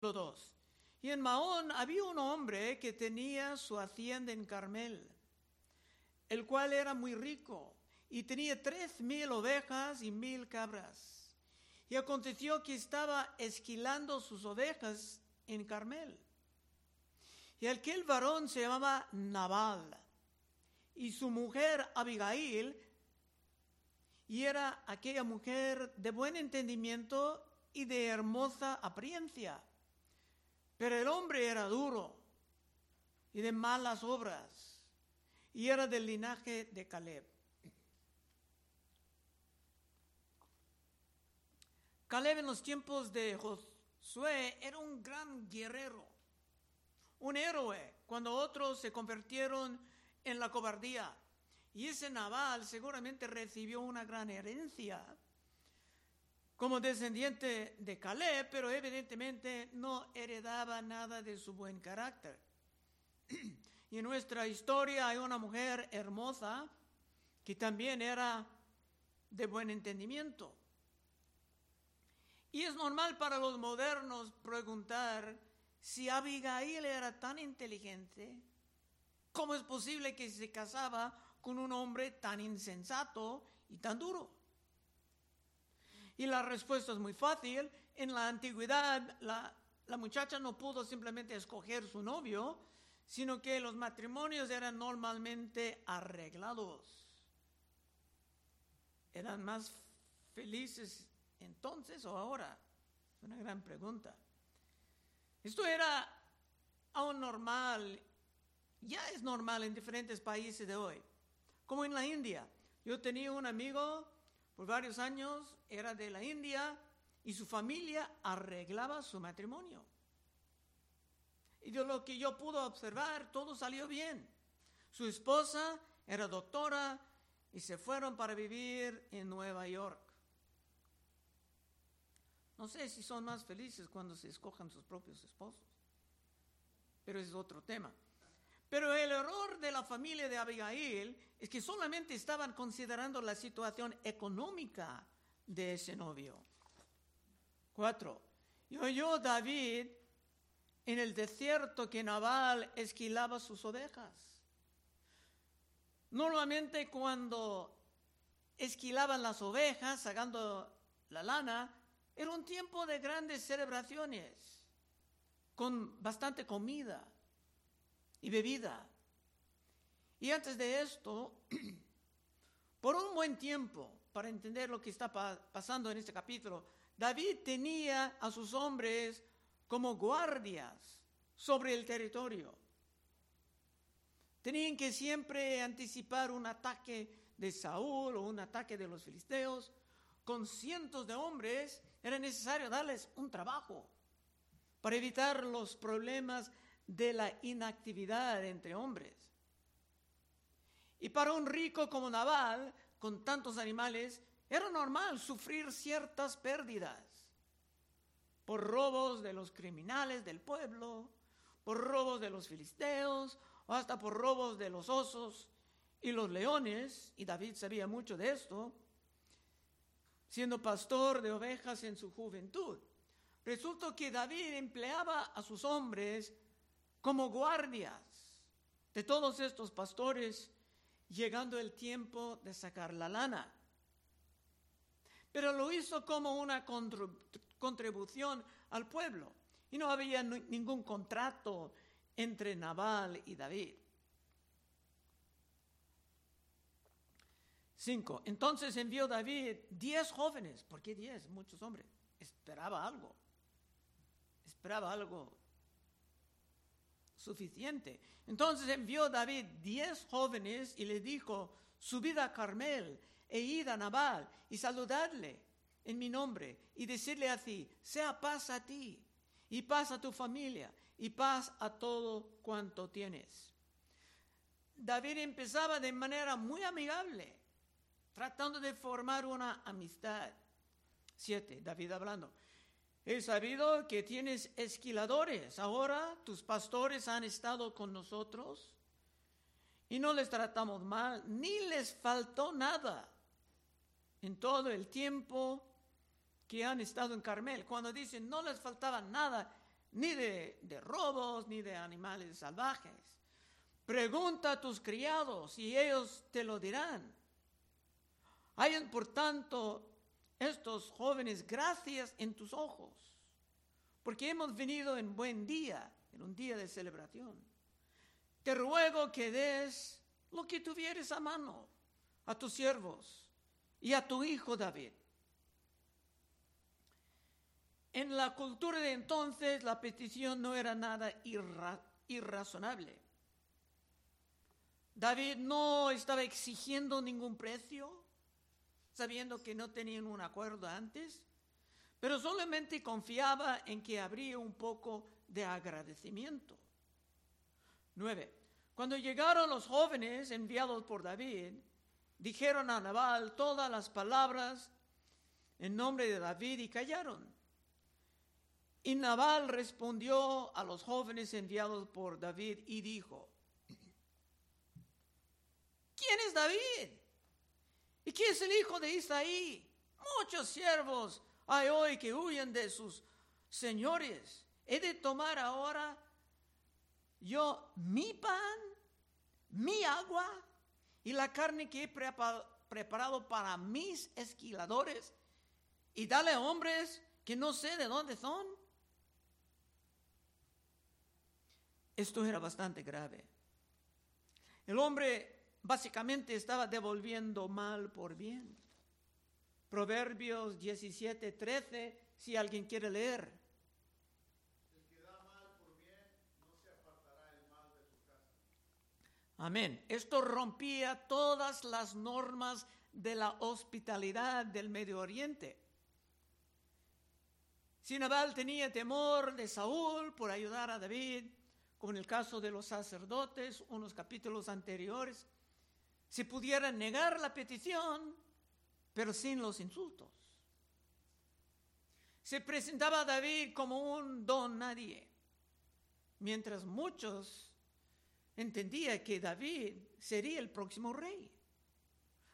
2. Y en Maón había un hombre que tenía su hacienda en Carmel, el cual era muy rico y tenía tres mil ovejas y mil cabras. Y aconteció que estaba esquilando sus ovejas en Carmel. Y aquel varón se llamaba Nabal y su mujer Abigail, y era aquella mujer de buen entendimiento y de hermosa apariencia. Pero el hombre era duro y de malas obras, y era del linaje de Caleb. Caleb en los tiempos de Josué era un gran guerrero, un héroe, cuando otros se convirtieron en la cobardía. Y ese naval seguramente recibió una gran herencia como descendiente de Caleb, pero evidentemente no heredaba nada de su buen carácter. Y en nuestra historia hay una mujer hermosa que también era de buen entendimiento. Y es normal para los modernos preguntar si Abigail era tan inteligente, ¿cómo es posible que se casaba con un hombre tan insensato y tan duro? Y la respuesta es muy fácil. En la antigüedad la, la muchacha no pudo simplemente escoger su novio, sino que los matrimonios eran normalmente arreglados. Eran más felices entonces o ahora? Es una gran pregunta. Esto era aún normal, ya es normal en diferentes países de hoy, como en la India. Yo tenía un amigo por varios años, era de la India, y su familia arreglaba su matrimonio. Y de lo que yo pude observar, todo salió bien. Su esposa era doctora y se fueron para vivir en Nueva York. No sé si son más felices cuando se escojan sus propios esposos, pero es otro tema. Pero el error de la familia de Abigail es que solamente estaban considerando la situación económica de ese novio. Cuatro. Y oyó David en el desierto que Nabal esquilaba sus ovejas. Normalmente cuando esquilaban las ovejas, sacando la lana, era un tiempo de grandes celebraciones, con bastante comida y bebida. Y antes de esto, por un buen tiempo, para entender lo que está pasando en este capítulo, David tenía a sus hombres como guardias sobre el territorio. Tenían que siempre anticipar un ataque de Saúl o un ataque de los filisteos con cientos de hombres era necesario darles un trabajo para evitar los problemas de la inactividad entre hombres. Y para un rico como Naval, con tantos animales, era normal sufrir ciertas pérdidas por robos de los criminales del pueblo, por robos de los filisteos, o hasta por robos de los osos y los leones, y David sabía mucho de esto, siendo pastor de ovejas en su juventud. Resulta que David empleaba a sus hombres como guardias de todos estos pastores, llegando el tiempo de sacar la lana. Pero lo hizo como una contribución al pueblo y no había ningún contrato entre Nabal y David. 5. Entonces envió David diez jóvenes. ¿Por qué diez? Muchos hombres. Esperaba algo. Esperaba algo suficiente. Entonces envió David diez jóvenes y le dijo, subid a Carmel e id a Nabal y saludadle en mi nombre y decirle así, sea paz a ti y paz a tu familia y paz a todo cuanto tienes. David empezaba de manera muy amigable tratando de formar una amistad. Siete, David hablando. He sabido que tienes esquiladores. Ahora tus pastores han estado con nosotros y no les tratamos mal, ni les faltó nada en todo el tiempo que han estado en Carmel. Cuando dicen no les faltaba nada, ni de, robos, ni de animales salvajes. Pregunta a tus criados y ellos te lo dirán. Hayan, por tanto, estos jóvenes gracias en tus ojos, porque hemos venido en buen día, en un día de celebración. Te ruego que des lo que tuvieres a mano a tus siervos y a tu hijo David. En la cultura de entonces la petición no era nada irrazonable. David no estaba exigiendo ningún precio, sabiendo que no tenían un acuerdo antes, pero solamente confiaba en que habría un poco de agradecimiento. 9. Cuando llegaron los jóvenes enviados por David, dijeron a Nabal todas las palabras en nombre de David y callaron. Y Nabal respondió a los jóvenes enviados por David y dijo, ¿quién es David? ¿Y quién es el hijo de Isaí? Muchos siervos hay hoy que huyen de sus señores. ¿He de tomar ahora yo mi pan, mi agua y la carne que he preparado para mis esquiladores y darle a hombres que no sé de dónde son? Esto era bastante grave. El hombre básicamente estaba devolviendo mal por bien. Proverbios 17, 13, si alguien quiere leer. El que da mal por bien, no se apartará el mal de su casa. Amén. Esto rompía todas las normas de la hospitalidad del Medio Oriente. Sinabal tenía temor de Saúl por ayudar a David como en el caso de los sacerdotes, unos capítulos anteriores, se pudiera negar la petición, pero sin los insultos. Se presentaba a David como un don nadie, mientras muchos entendían que David sería el próximo rey.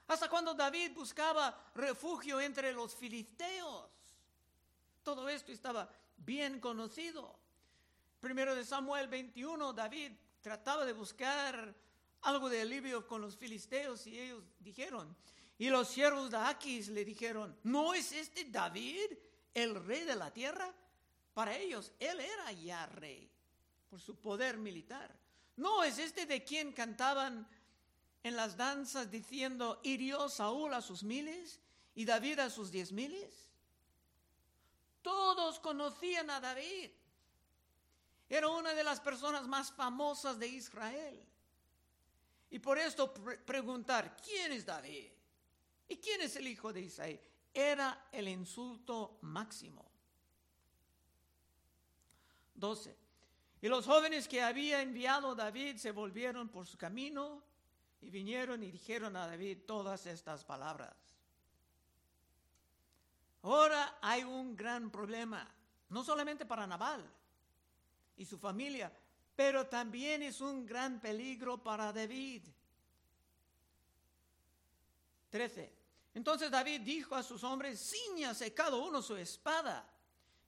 Hasta cuando David buscaba refugio entre los filisteos. Todo esto estaba bien conocido. Primero de Samuel 21, David trataba de buscar algo de alivio con los filisteos y ellos dijeron, y los siervos de Aquis le dijeron, ¿no es este David el rey de la tierra? Para ellos, él era ya rey por su poder militar. ¿No es este de quien cantaban en las danzas diciendo, hirió Saúl a sus miles y David a sus diez miles? Todos conocían a David. Era una de las personas más famosas de Israel. Y por esto preguntar, ¿quién es David? ¿Y quién es el hijo de Isaí? Era el insulto máximo. 12. Y los jóvenes que había enviado David se volvieron por su camino y vinieron y dijeron a David todas estas palabras. Ahora hay un gran problema, no solamente para Nabal, y su familia, pero también es un gran peligro para David. 13. Entonces David dijo a sus hombres, ciñase cada uno su espada.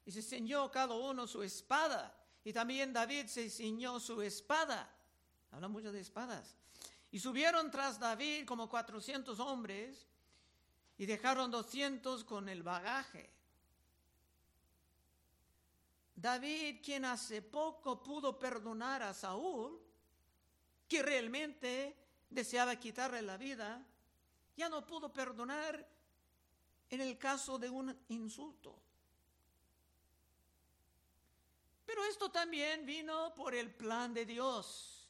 Y se ciñó cada uno su espada. Y también David se ciñó su espada. Habla mucho de espadas. Y subieron tras David como 400 hombres y dejaron 200 con el bagaje. David, quien hace poco pudo perdonar a Saúl, que realmente deseaba quitarle la vida, ya no pudo perdonar en el caso de un insulto. Pero esto también vino por el plan de Dios.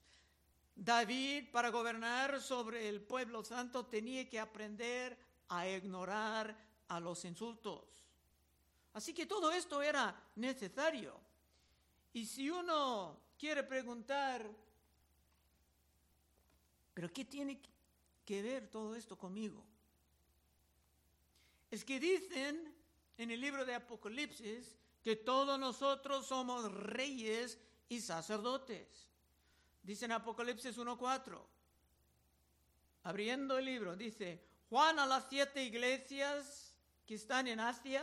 David, para gobernar sobre el pueblo santo, tenía que aprender a ignorar a los insultos. Así que todo esto era necesario. Y si uno quiere preguntar, ¿pero qué tiene que ver todo esto conmigo? Es que dicen en el libro de Apocalipsis que todos nosotros somos reyes y sacerdotes. Dicen Apocalipsis 1.4. Abriendo el libro, dice, Juan a las siete iglesias que están en Asia,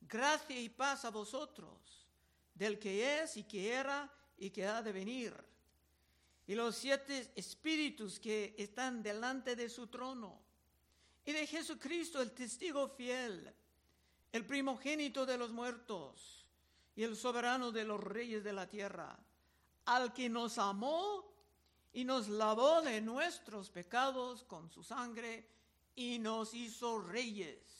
gracia y paz a vosotros del que es y que era y que ha de venir. Y los siete espíritus que están delante de su trono. Y de Jesucristo, el testigo fiel, el primogénito de los muertos y el soberano de los reyes de la tierra, al que nos amó y nos lavó de nuestros pecados con su sangre y nos hizo reyes.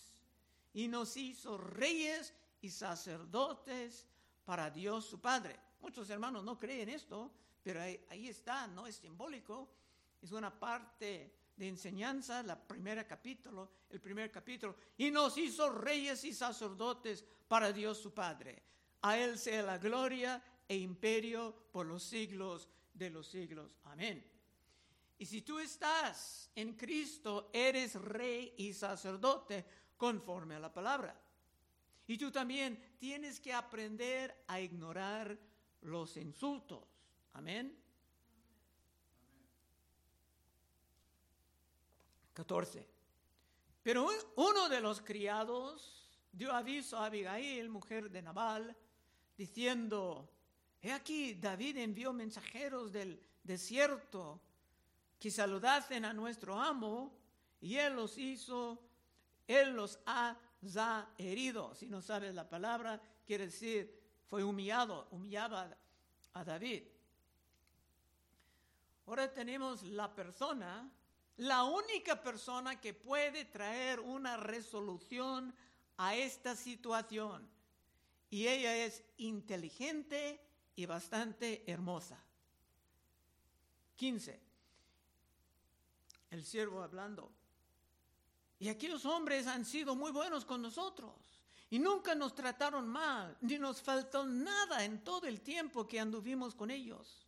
Y nos hizo reyes y sacerdotes para Dios su Padre. Muchos hermanos no creen esto, pero ahí, está, no es simbólico, es una parte de enseñanza, la primera capítulo, el primer capítulo, y nos hizo reyes y sacerdotes para Dios su Padre. A Él sea la gloria e imperio por los siglos de los siglos. Amén. Y si tú estás en Cristo, eres rey y sacerdote conforme a la palabra. Y tú también tienes que aprender a ignorar los insultos. Amén. 14. Pero uno de los criados dio aviso a Abigail, mujer de Nabal, diciendo, he aquí, David envió mensajeros del desierto que saludasen a nuestro amo y él los hizo, él los ha herido. Si no sabes la palabra, quiere decir, fue humillado, humillaba a David. Ahora tenemos la persona, la única persona que puede traer una resolución a esta situación. Y ella es inteligente y bastante hermosa. 15. El siervo hablando. Y aquellos hombres han sido muy buenos con nosotros. Y nunca nos trataron mal, ni nos faltó nada en todo el tiempo que anduvimos con ellos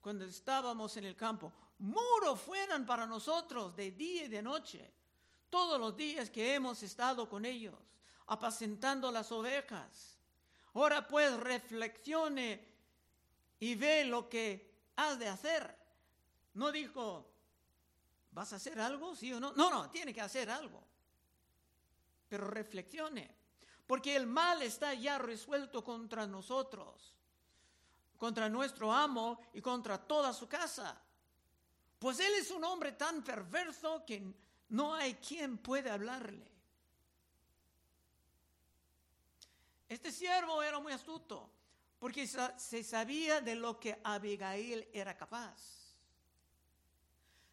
cuando estábamos en el campo. Muro fueran para nosotros de día y de noche, todos los días que hemos estado con ellos, apacentando las ovejas. Ahora pues reflexione y ve lo que has de hacer. No dijo, ¿vas a hacer algo? Sí o no. No, no, tiene que hacer algo. Pero reflexione, porque el mal está ya resuelto contra nosotros contra nuestro amo y contra toda su casa. Pues él es un hombre tan perverso que no hay quien puede hablarle. Este siervo era muy astuto porque se sabía de lo que Abigail era capaz.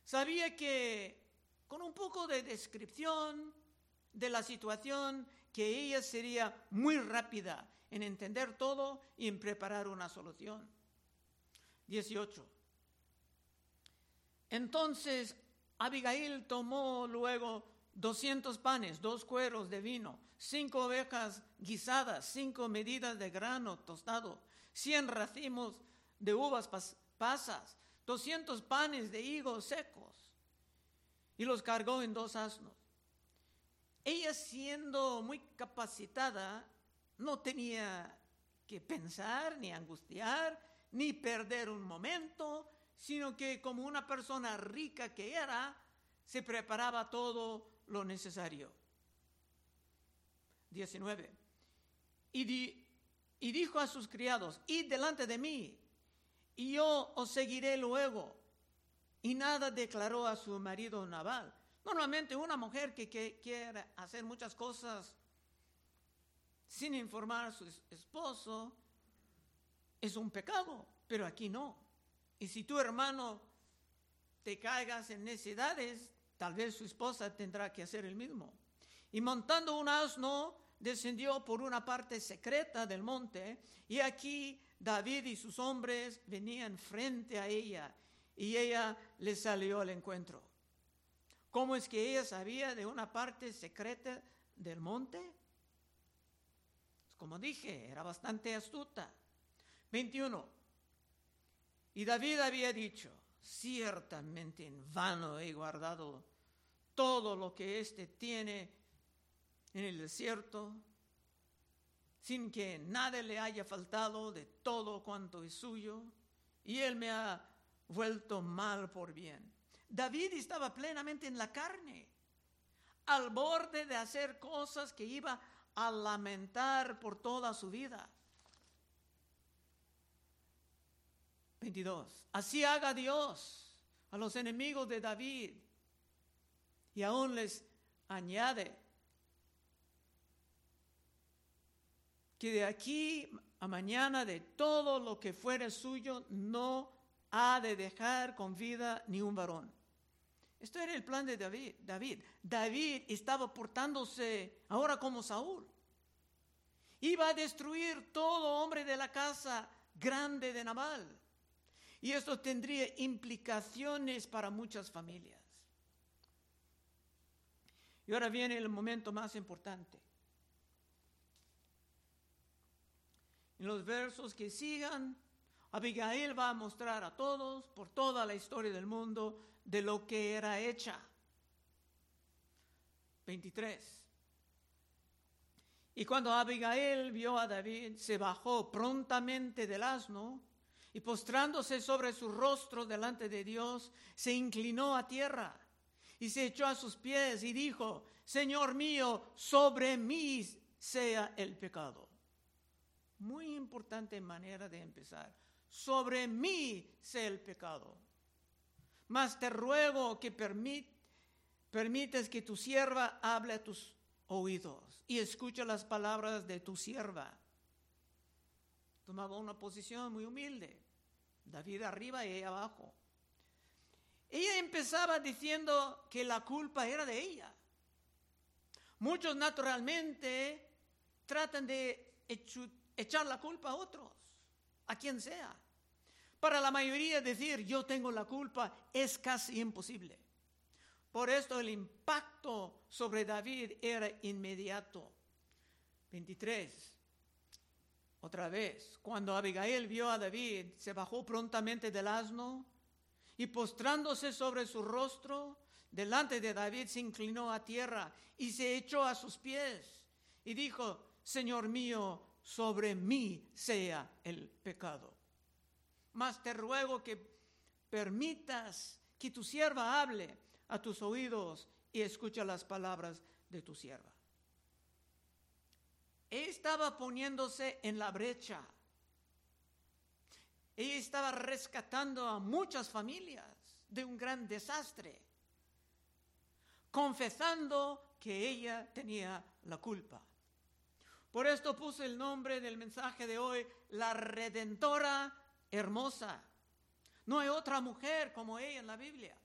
Sabía que con un poco de descripción de la situación, que ella sería muy rápida en entender todo y en preparar una solución. 18. Entonces Abigail tomó luego 200 panes, dos cueros de vino, cinco ovejas guisadas, cinco medidas de grano tostado, 100 racimos de uvas pasas, 200 panes de higos secos, y los cargó en dos asnos. Ella siendo muy capacitada, no tenía que pensar, ni angustiar, ni perder un momento, sino que como una persona rica que era, se preparaba todo lo necesario. 19. Y, y dijo a sus criados, id delante de mí, y yo os seguiré luego. Y nada declaró a su marido Naval. Normalmente una mujer que, que quiere hacer muchas cosas sin informar a su esposo es un pecado, pero aquí no. Y si tu hermano te caigas en necesidades, tal vez su esposa tendrá que hacer el mismo. Y montando un asno, descendió por una parte secreta del monte, y aquí David y sus hombres venían frente a ella, y ella le salió al encuentro. ¿Cómo es que ella sabía de una parte secreta del monte? Como dije, era bastante astuta. 21. Y David había dicho, ciertamente en vano he guardado todo lo que éste tiene en el desierto, sin que nada le haya faltado de todo cuanto es suyo, y él me ha vuelto mal por bien. David estaba plenamente en la carne, al borde de hacer cosas que iba a lamentar por toda su vida. 22. Así haga Dios a los enemigos de David y aún les añade que de aquí a mañana de todo lo que fuere suyo no ha de dejar con vida ni un varón. Esto era el plan de David. David, David estaba portándose ahora como Saúl. Iba a destruir todo hombre de la casa grande de Nabal. Y esto tendría implicaciones para muchas familias. Y ahora viene el momento más importante. En los versos que sigan, Abigail va a mostrar a todos, por toda la historia del mundo, de lo que era hecha. 23. Y cuando Abigail vio a David, se bajó prontamente del asno y postrándose sobre su rostro delante de Dios, se inclinó a tierra y se echó a sus pies y dijo, Señor mío, sobre mí sea el pecado. Muy importante manera de empezar. Sobre mí sea el pecado. Mas te ruego que permites que tu sierva hable a tus oídos y escucha las palabras de tu sierva. Tomaba una posición muy humilde. David arriba y ella abajo. Ella empezaba diciendo que la culpa era de ella. Muchos naturalmente tratan de echar la culpa a otros, a quien sea. Para la mayoría decir yo tengo la culpa es casi imposible. Por esto el impacto sobre David era inmediato. 23. Otra vez, cuando Abigail vio a David, se bajó prontamente del asno y postrándose sobre su rostro, delante de David se inclinó a tierra y se echó a sus pies y dijo, Señor mío, sobre mí sea el pecado. Mas te ruego que permitas que tu sierva hable a tus oídos y escucha las palabras de tu sierva. Ella estaba poniéndose en la brecha. Ella estaba rescatando a muchas familias de un gran desastre, confesando que ella tenía la culpa. Por esto puse el nombre del mensaje de hoy, la redentora hermosa. No hay otra mujer como ella en la Biblia.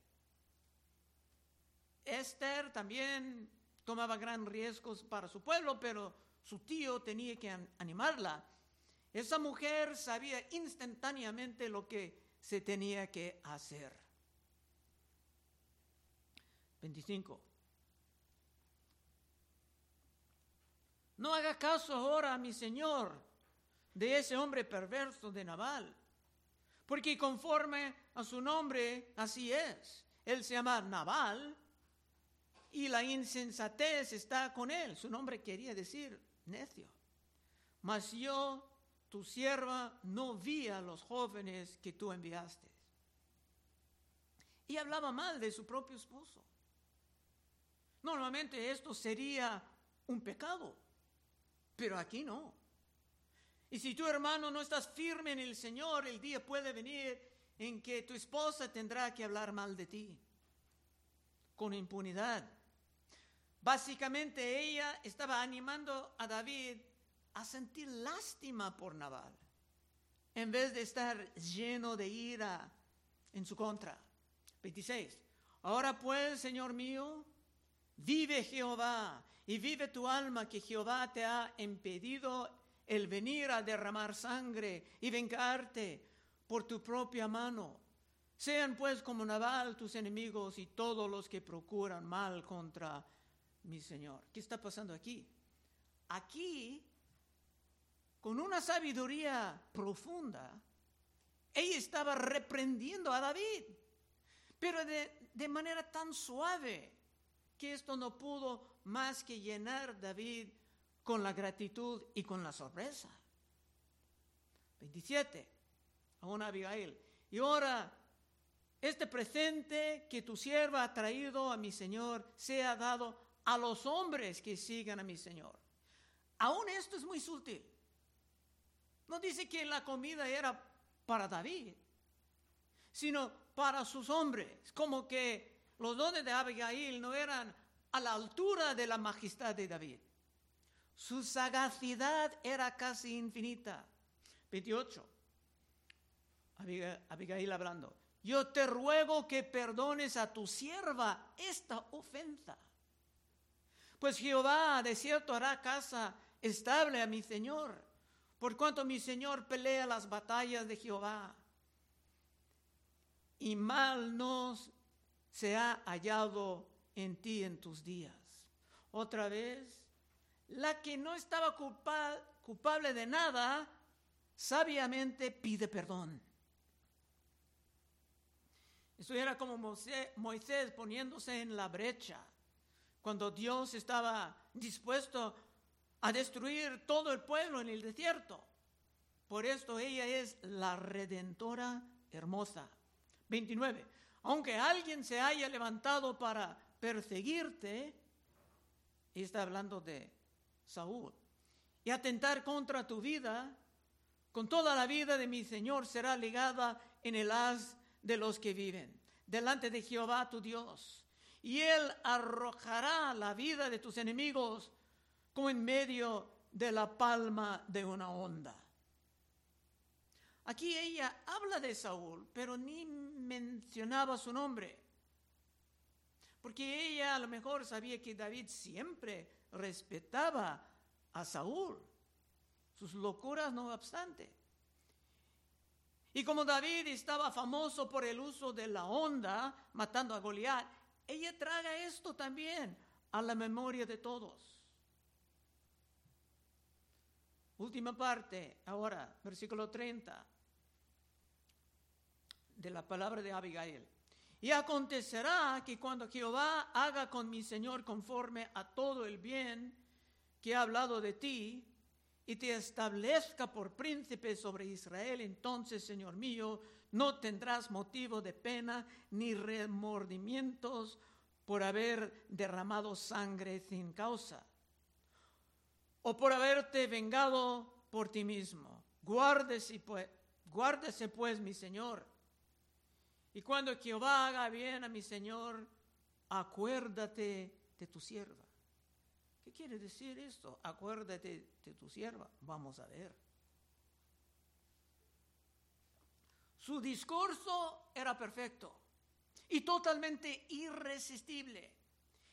Esther también tomaba gran riesgos para su pueblo, pero su tío tenía que animarla. Esa mujer sabía instantáneamente lo que se tenía que hacer. 25. No haga caso ahora mi señor de ese hombre perverso de Naval, porque conforme a su nombre así es. Él se llama Naval y la insensatez está con él. Su nombre quería decir necio. Mas yo, tu sierva, no vi a los jóvenes que tú enviaste. Y hablaba mal de su propio esposo. Normalmente esto sería un pecado, pero aquí no. Y si tu hermano no estás firme en el Señor, el día puede venir en que tu esposa tendrá que hablar mal de ti, con impunidad. Básicamente ella estaba animando a David a sentir lástima por Nabal, en vez de estar lleno de ira en su contra. 26. Ahora pues, Señor mío, vive Jehová y vive tu alma que Jehová te ha impedido el venir a derramar sangre y vengarte por tu propia mano. Sean pues como Nabal tus enemigos y todos los que procuran mal contra mi Señor. ¿Qué está pasando aquí? Aquí, con una sabiduría profunda, ella estaba reprendiendo a David, pero de, de manera tan suave que esto no pudo más que llenar David con la gratitud y con la sorpresa. 27. A una Abigail. Y ahora, este presente que tu sierva ha traído a mi Señor sea dado a los hombres que sigan a mi Señor. Aún esto es muy sutil. No dice que la comida era para David, sino para sus hombres, como que los dones de Abigail no eran a la altura de la majestad de David. Su sagacidad era casi infinita. 28. Abigail hablando. Yo te ruego que perdones a tu sierva esta ofensa. Pues Jehová de cierto hará casa estable a mi Señor, por cuanto mi Señor pelea las batallas de Jehová. Y mal nos se ha hallado en ti en tus días. Otra vez, la que no estaba culpable de nada, sabiamente pide perdón. Eso era como Moisés poniéndose en la brecha, cuando Dios estaba dispuesto a destruir todo el pueblo en el desierto. Por esto ella es la redentora hermosa. 29. Aunque alguien se haya levantado para perseguirte, y está hablando de Saúl, y atentar contra tu vida, con toda la vida de mi Señor será ligada en el haz de los que viven, delante de Jehová tu Dios. Y Él arrojará la vida de tus enemigos como en medio de la palma de una onda. Aquí ella habla de Saúl, pero ni mencionaba su nombre. Porque ella a lo mejor sabía que David siempre respetaba a Saúl sus locuras no obstante. Y como David estaba famoso por el uso de la onda, matando a Goliat, ella traga esto también a la memoria de todos. Última parte, ahora, versículo 30 de la palabra de Abigail. Y acontecerá que cuando Jehová haga con mi Señor conforme a todo el bien que ha hablado de ti, y te establezca por príncipe sobre Israel, entonces, Señor mío, no tendrás motivo de pena ni remordimientos por haber derramado sangre sin causa, o por haberte vengado por ti mismo. Guárdese pues, guárdese pues, mi Señor. Y cuando Jehová haga bien a mi Señor, acuérdate de tu sierva. ¿Qué quiere decir esto? Acuérdate de tu sierva. Vamos a ver. Su discurso era perfecto y totalmente irresistible.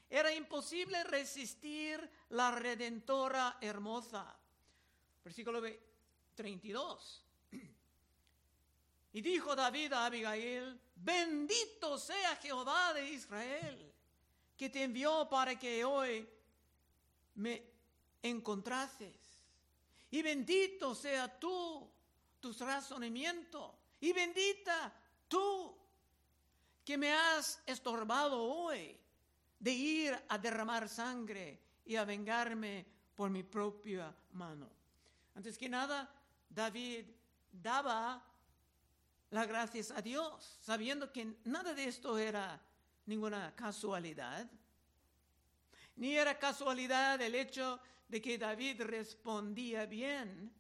Era imposible resistir la redentora hermosa. Versículo 32. Y dijo David a Abigail, bendito sea Jehová de Israel, que te envió para que hoy me encontrases. Y bendito sea tú, tus razonamientos. Y bendita tú que me has estorbado hoy de ir a derramar sangre y a vengarme por mi propia mano. Antes que nada, David daba las gracias a Dios, sabiendo que nada de esto era ninguna casualidad, ni era casualidad el hecho de que David respondía bien,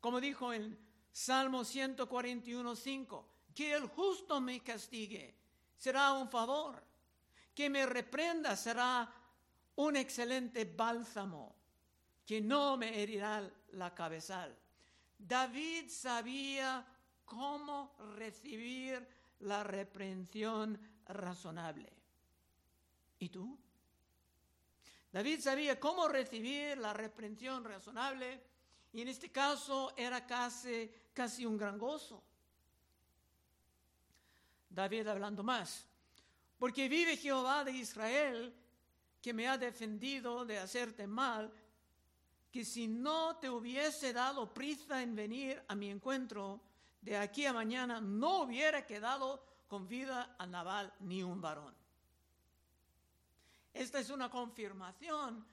como dijo en Salmo 141.5, que el justo me castigue será un favor, que me reprenda será un excelente bálsamo, que no me herirá la cabezal. David sabía cómo recibir la reprensión razonable. ¿Y tú? David sabía cómo recibir la reprensión razonable y en este caso era casi, casi un gran gozo. David hablando más, porque vive Jehová de Israel que me ha defendido de hacerte mal, que si no te hubiese dado prisa en venir a mi encuentro, de aquí a mañana no hubiera quedado con vida a Naval ni un varón. Esta es una confirmación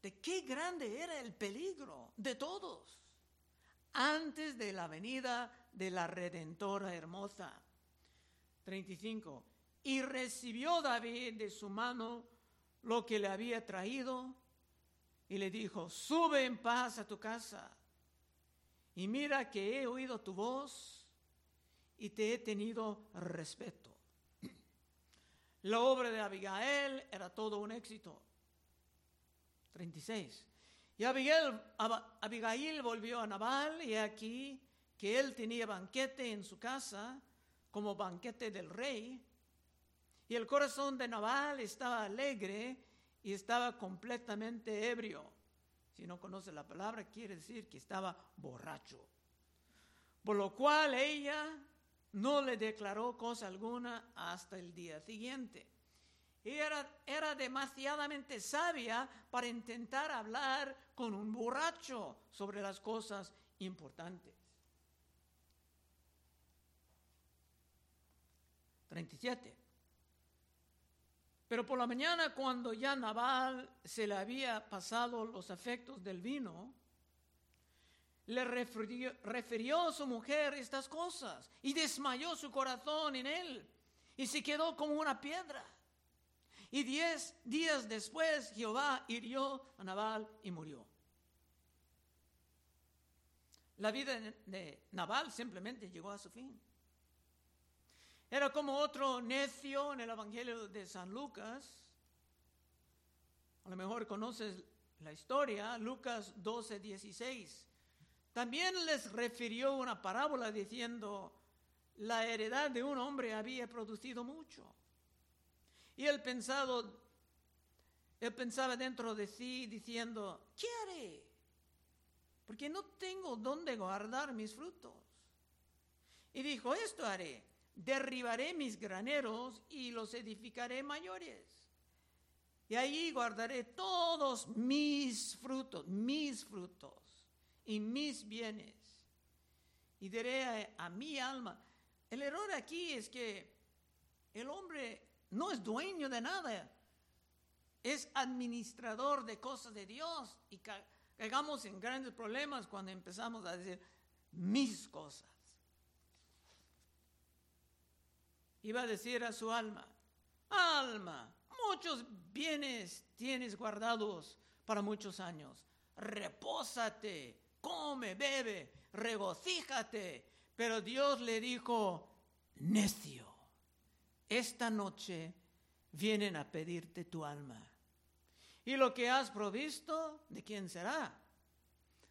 de qué grande era el peligro de todos antes de la venida de la Redentora hermosa. 35. Y recibió David de su mano lo que le había traído y le dijo, sube en paz a tu casa y mira que he oído tu voz y te he tenido respeto. La obra de Abigail era todo un éxito. 36. Y Abigail, Abigail volvió a Nabal y aquí que él tenía banquete en su casa como banquete del rey. Y el corazón de Nabal estaba alegre y estaba completamente ebrio. Si no conoce la palabra, quiere decir que estaba borracho. Por lo cual ella no le declaró cosa alguna hasta el día siguiente. Era, era demasiadamente sabia para intentar hablar con un borracho sobre las cosas importantes. 37. Pero por la mañana, cuando ya Nabal se le había pasado los efectos del vino, le refirió, a su mujer estas cosas y desmayó su corazón en él y se quedó como una piedra. Y diez días después Jehová hirió a Nabal y murió. La vida de Nabal simplemente llegó a su fin. Era como otro necio en el Evangelio de San Lucas. A lo mejor conoces la historia, Lucas 12, 16. También les refirió una parábola diciendo, la heredad de un hombre había producido mucho. Y él pensado, él pensaba dentro de sí diciendo, ¿qué haré? Porque no tengo dónde guardar mis frutos. Y dijo, esto haré derribaré mis graneros y los edificaré mayores. Y allí guardaré todos mis frutos, mis frutos y mis bienes. Y diré a, mi alma, el error aquí es que el hombre no es dueño de nada, es administrador de cosas de Dios y caigamos en grandes problemas cuando empezamos a decir mis cosas. Iba a decir a su alma, alma, muchos bienes tienes guardados para muchos años. Repósate, come, bebe, regocíjate. Pero Dios le dijo, necio, esta noche vienen a pedirte tu alma. Y lo que has provisto, ¿de quién será?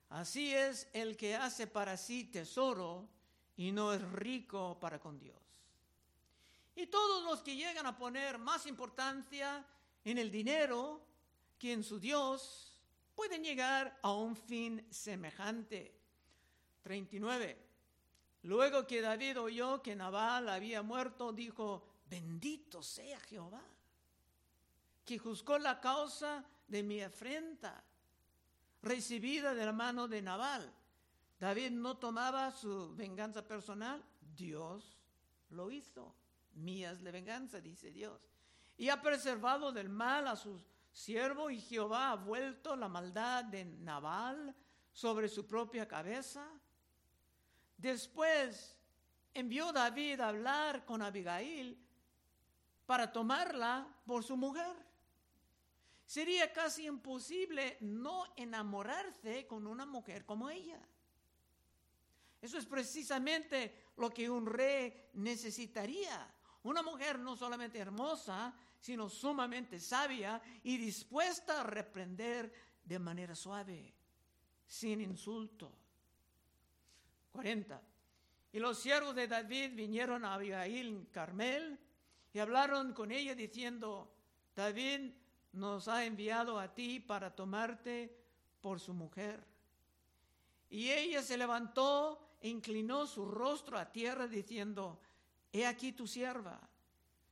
Así es el que hace para sí tesoro y no es rico para con Dios. Y todos los que llegan a poner más importancia en el dinero que en su Dios pueden llegar a un fin semejante. 39. Luego que David oyó que Nabal había muerto, dijo, bendito sea Jehová, que juzgó la causa de mi afrenta, recibida de la mano de Nabal. David no tomaba su venganza personal, Dios lo hizo mías de venganza, dice Dios. Y ha preservado del mal a su siervo y Jehová ha vuelto la maldad de Nabal sobre su propia cabeza. Después envió David a hablar con Abigail para tomarla por su mujer. Sería casi imposible no enamorarse con una mujer como ella. Eso es precisamente lo que un rey necesitaría. Una mujer no solamente hermosa, sino sumamente sabia y dispuesta a reprender de manera suave, sin insulto. 40. Y los siervos de David vinieron a Abigail en Carmel y hablaron con ella diciendo, David nos ha enviado a ti para tomarte por su mujer. Y ella se levantó e inclinó su rostro a tierra diciendo, He aquí tu sierva,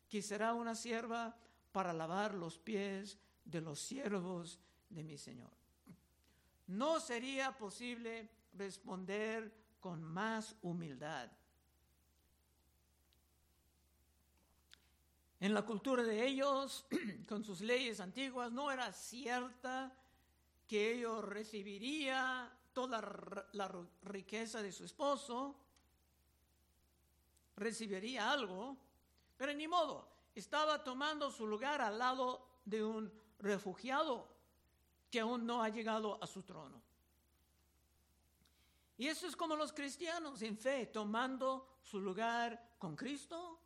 que será una sierva para lavar los pies de los siervos de mi Señor. No sería posible responder con más humildad. En la cultura de ellos, con sus leyes antiguas, no era cierta que ellos recibiría toda la riqueza de su esposo, recibiría algo, pero ni modo, estaba tomando su lugar al lado de un refugiado que aún no ha llegado a su trono. Y eso es como los cristianos en fe, tomando su lugar con Cristo.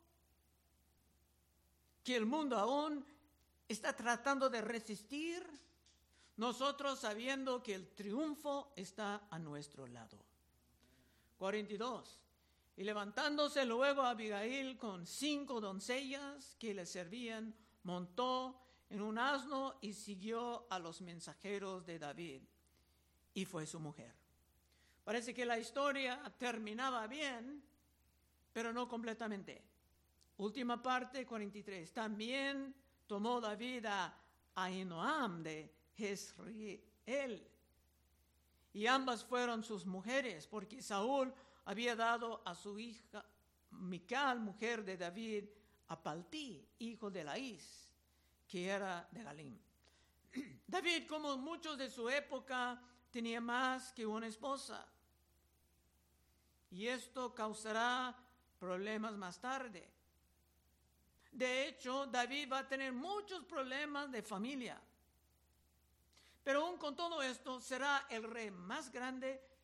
Que el mundo aún está tratando de resistir, nosotros sabiendo que el triunfo está a nuestro lado. 42. Y levantándose luego Abigail con cinco doncellas que le servían, montó en un asno y siguió a los mensajeros de David. Y fue su mujer. Parece que la historia terminaba bien, pero no completamente. Última parte, 43. También tomó David a Ahinoam de Jezreel. Y ambas fueron sus mujeres, porque Saúl había dado a su hija Mical, mujer de David, a Paltí, hijo de Laís, que era de Galim. David, como muchos de su época, tenía más que una esposa. Y esto causará problemas más tarde. De hecho, David va a tener muchos problemas de familia. Pero aún con todo esto, será el rey más grande,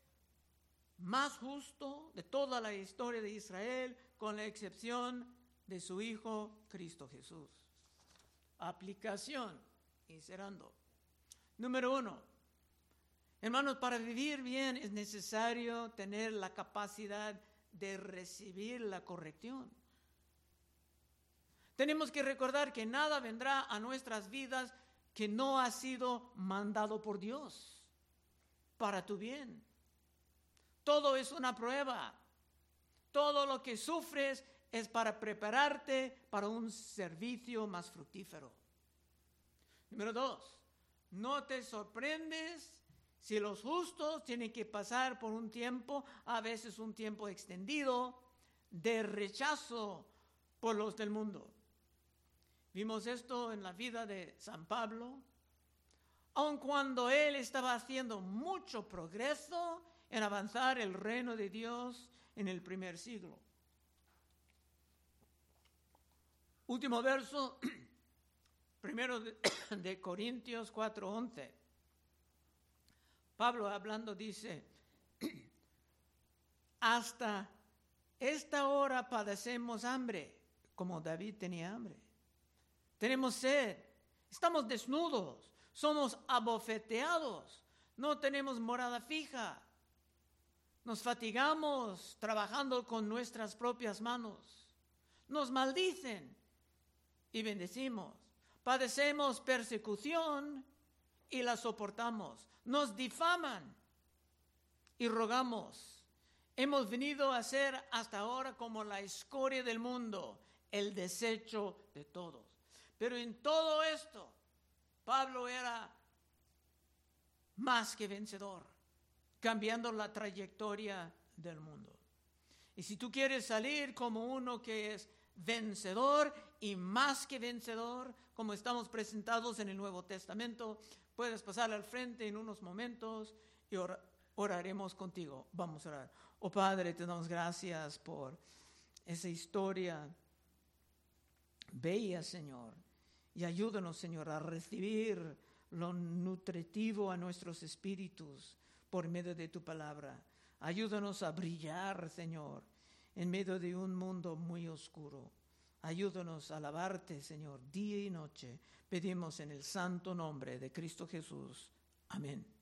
más justo de toda la historia de Israel, con la excepción de su Hijo Cristo Jesús. Aplicación y. Número uno, hermanos, para vivir bien es necesario tener la capacidad de recibir la corrección. Tenemos que recordar que nada vendrá a nuestras vidas que no ha sido mandado por Dios para tu bien. Todo es una prueba. Todo lo que sufres es para prepararte para un servicio más fructífero. Número dos, no te sorprendes si los justos tienen que pasar por un tiempo, a veces un tiempo extendido, de rechazo por los del mundo. Vimos esto en la vida de San Pablo, aun cuando él estaba haciendo mucho progreso en avanzar el reino de Dios en el primer siglo. Último verso, primero de, Corintios 4:11. Pablo hablando dice, hasta esta hora padecemos hambre, como David tenía hambre tenemos sed, estamos desnudos, somos abofeteados, no tenemos morada fija, nos fatigamos trabajando con nuestras propias manos, nos maldicen y bendecimos, padecemos persecución y la soportamos, nos difaman y rogamos. Hemos venido a ser hasta ahora como la escoria del mundo, el desecho de todos. Pero en todo esto, Pablo era más que vencedor, cambiando la trayectoria del mundo. Y si tú quieres salir como uno que es vencedor y más que vencedor, como estamos presentados en el Nuevo Testamento, puedes pasar al frente en unos momentos y oraremos contigo. Vamos a orar. Oh Padre, te damos gracias por esa historia bella, Señor y ayúdanos, Señor, a recibir lo nutritivo a nuestros espíritus por medio de tu palabra. Ayúdanos a brillar, Señor, en medio de un mundo muy oscuro. Ayúdanos a alabarte, Señor, día y noche. Pedimos en el santo nombre de Cristo Jesús. Amén.